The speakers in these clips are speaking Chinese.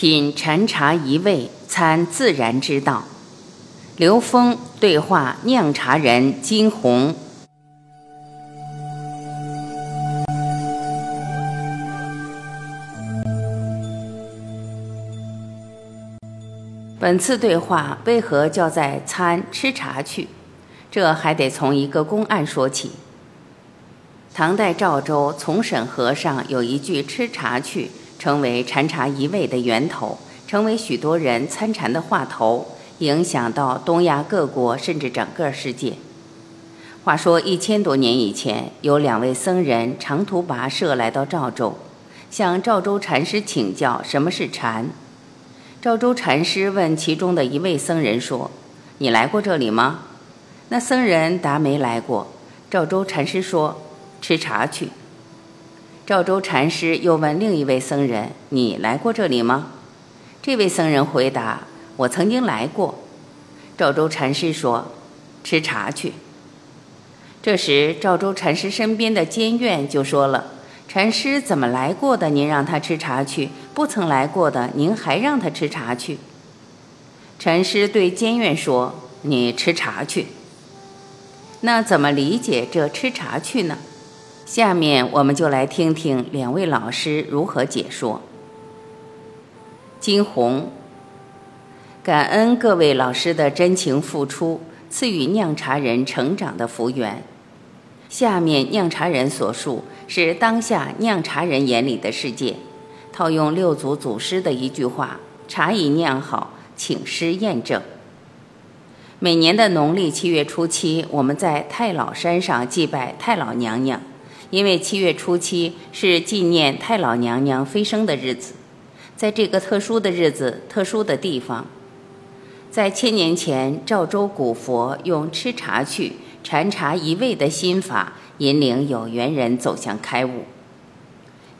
品禅茶一味，参自然之道。刘峰对话酿茶人金红。本次对话为何叫在参吃茶去？这还得从一个公案说起。唐代赵州从审和尚有一句“吃茶去”。成为禅茶一味的源头，成为许多人参禅的话头，影响到东亚各国，甚至整个世界。话说一千多年以前，有两位僧人长途跋涉来到赵州，向赵州禅师请教什么是禅。赵州禅师问其中的一位僧人说：“你来过这里吗？”那僧人答：“没来过。”赵州禅师说：“吃茶去。”赵州禅师又问另一位僧人：“你来过这里吗？”这位僧人回答：“我曾经来过。”赵州禅师说：“吃茶去。”这时，赵州禅师身边的监院就说了：“禅师怎么来过的？您让他吃茶去；不曾来过的，您还让他吃茶去。”禅师对监院说：“你吃茶去。”那怎么理解这“吃茶去”呢？下面我们就来听听两位老师如何解说。金红，感恩各位老师的真情付出，赐予酿茶人成长的福缘。下面酿茶人所述是当下酿茶人眼里的世界。套用六祖祖师的一句话：“茶已酿好，请师验证。”每年的农历七月初七，我们在太老山上祭拜太老娘娘。因为七月初七是纪念太老娘娘飞升的日子，在这个特殊的日子、特殊的地方，在千年前，赵州古佛用吃茶去、禅茶一味的心法，引领有缘人走向开悟。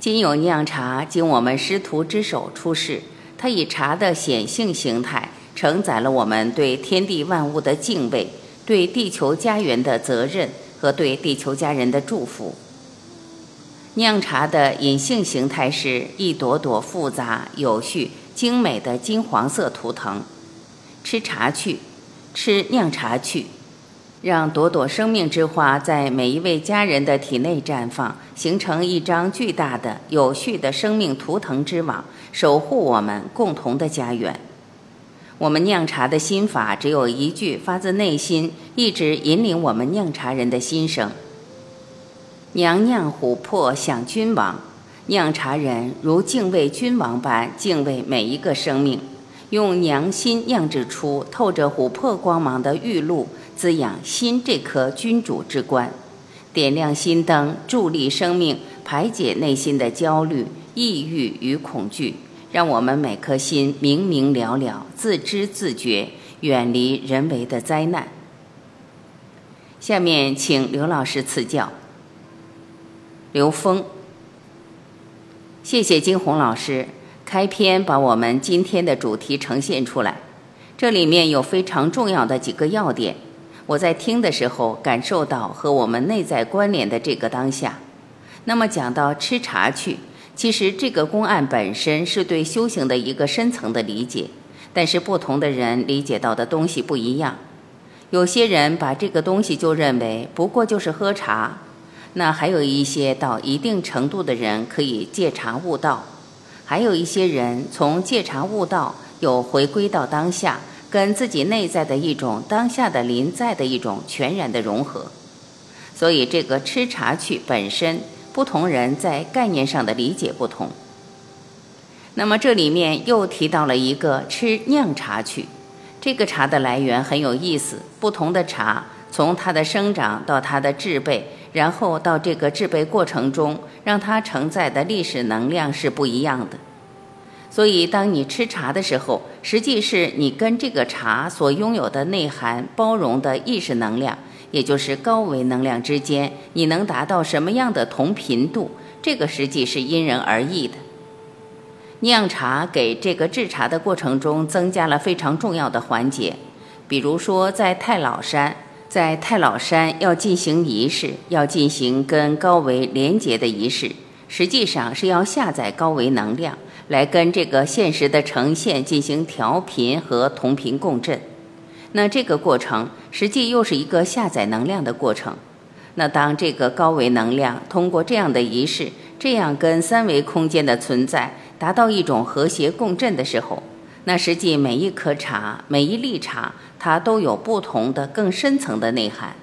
今有酿茶经我们师徒之手出世，它以茶的显性形态，承载了我们对天地万物的敬畏、对地球家园的责任和对地球家人的祝福。酿茶的隐性形态是一朵朵复杂、有序、精美的金黄色图腾。吃茶去，吃酿茶去，让朵朵生命之花在每一位家人的体内绽放，形成一张巨大的、有序的生命图腾之网，守护我们共同的家园。我们酿茶的心法只有一句，发自内心，一直引领我们酿茶人的心声。娘酿琥珀享君王，酿茶人如敬畏君王般敬畏每一个生命，用娘心酿制出透着琥珀光芒的玉露，滋养心这颗君主之冠，点亮心灯，助力生命，排解内心的焦虑、抑郁与恐惧，让我们每颗心明明了了，自知自觉，远离人为的灾难。下面请刘老师赐教。刘峰，谢谢金红老师开篇把我们今天的主题呈现出来。这里面有非常重要的几个要点，我在听的时候感受到和我们内在关联的这个当下。那么讲到吃茶去，其实这个公案本身是对修行的一个深层的理解，但是不同的人理解到的东西不一样。有些人把这个东西就认为不过就是喝茶。那还有一些到一定程度的人可以戒茶悟道，还有一些人从戒茶悟道又回归到当下，跟自己内在的一种当下的临在的一种全然的融合。所以这个吃茶去本身，不同人在概念上的理解不同。那么这里面又提到了一个吃酿茶去，这个茶的来源很有意思，不同的茶从它的生长到它的制备。然后到这个制备过程中，让它承载的历史能量是不一样的。所以，当你吃茶的时候，实际是你跟这个茶所拥有的内涵包容的意识能量，也就是高维能量之间，你能达到什么样的同频度？这个实际是因人而异的。酿茶给这个制茶的过程中增加了非常重要的环节，比如说在太老山。在太老山要进行仪式，要进行跟高维连接的仪式，实际上是要下载高维能量，来跟这个现实的呈现进行调频和同频共振。那这个过程实际又是一个下载能量的过程。那当这个高维能量通过这样的仪式，这样跟三维空间的存在达到一种和谐共振的时候，那实际每一颗茶、每一粒茶，它都有不同的更深层的内涵。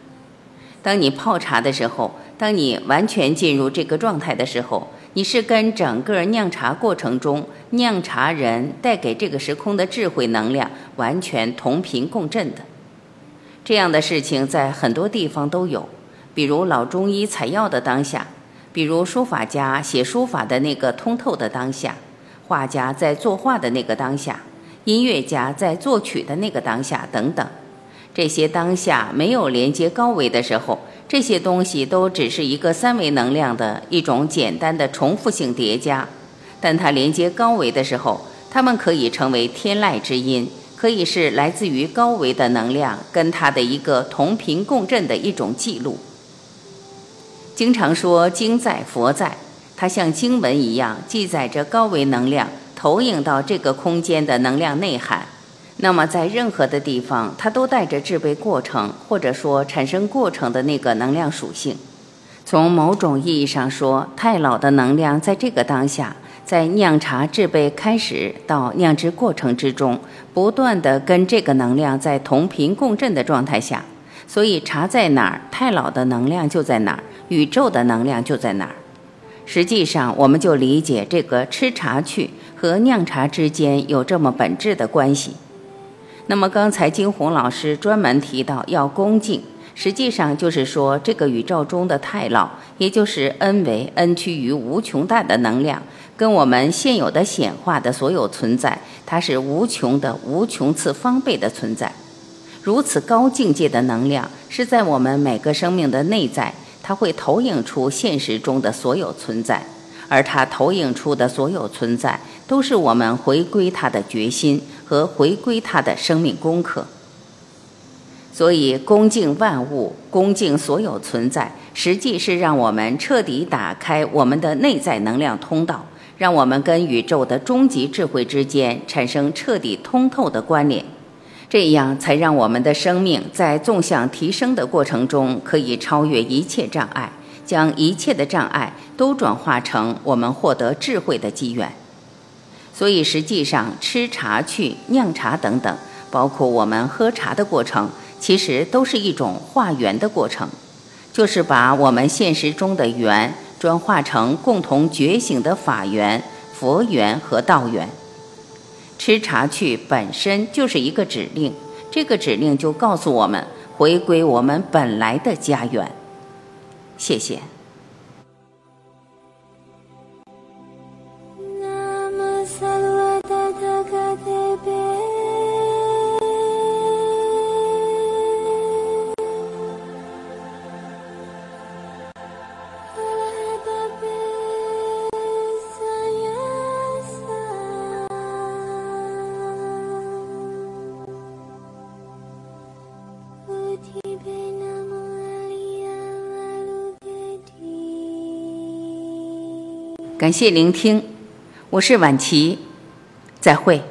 当你泡茶的时候，当你完全进入这个状态的时候，你是跟整个酿茶过程中酿茶人带给这个时空的智慧能量完全同频共振的。这样的事情在很多地方都有，比如老中医采药的当下，比如书法家写书法的那个通透的当下。画家在作画的那个当下，音乐家在作曲的那个当下，等等，这些当下没有连接高维的时候，这些东西都只是一个三维能量的一种简单的重复性叠加。但它连接高维的时候，它们可以成为天籁之音，可以是来自于高维的能量跟它的一个同频共振的一种记录。经常说经在佛在。它像经文一样记载着高维能量投影到这个空间的能量内涵。那么，在任何的地方，它都带着制备过程或者说产生过程的那个能量属性。从某种意义上说，太老的能量在这个当下，在酿茶制备开始到酿制过程之中，不断的跟这个能量在同频共振的状态下，所以茶在哪儿，太老的能量就在哪儿，宇宙的能量就在哪儿。实际上，我们就理解这个吃茶去和酿茶之间有这么本质的关系。那么，刚才金红老师专门提到要恭敬，实际上就是说，这个宇宙中的太老，也就是 n 为 n 趋于无穷大的能量，跟我们现有的显化的所有存在，它是无穷的无穷次方倍的存在。如此高境界的能量，是在我们每个生命的内在。它会投影出现实中的所有存在，而它投影出的所有存在，都是我们回归它的决心和回归它的生命功课。所以，恭敬万物，恭敬所有存在，实际是让我们彻底打开我们的内在能量通道，让我们跟宇宙的终极智慧之间产生彻底通透的关联。这样才让我们的生命在纵向提升的过程中，可以超越一切障碍，将一切的障碍都转化成我们获得智慧的机缘。所以，实际上吃茶去酿茶等等，包括我们喝茶的过程，其实都是一种化缘的过程，就是把我们现实中的缘转化成共同觉醒的法缘、佛缘和道缘。吃茶去本身就是一个指令，这个指令就告诉我们回归我们本来的家园。谢谢。感谢聆听，我是晚琪，再会。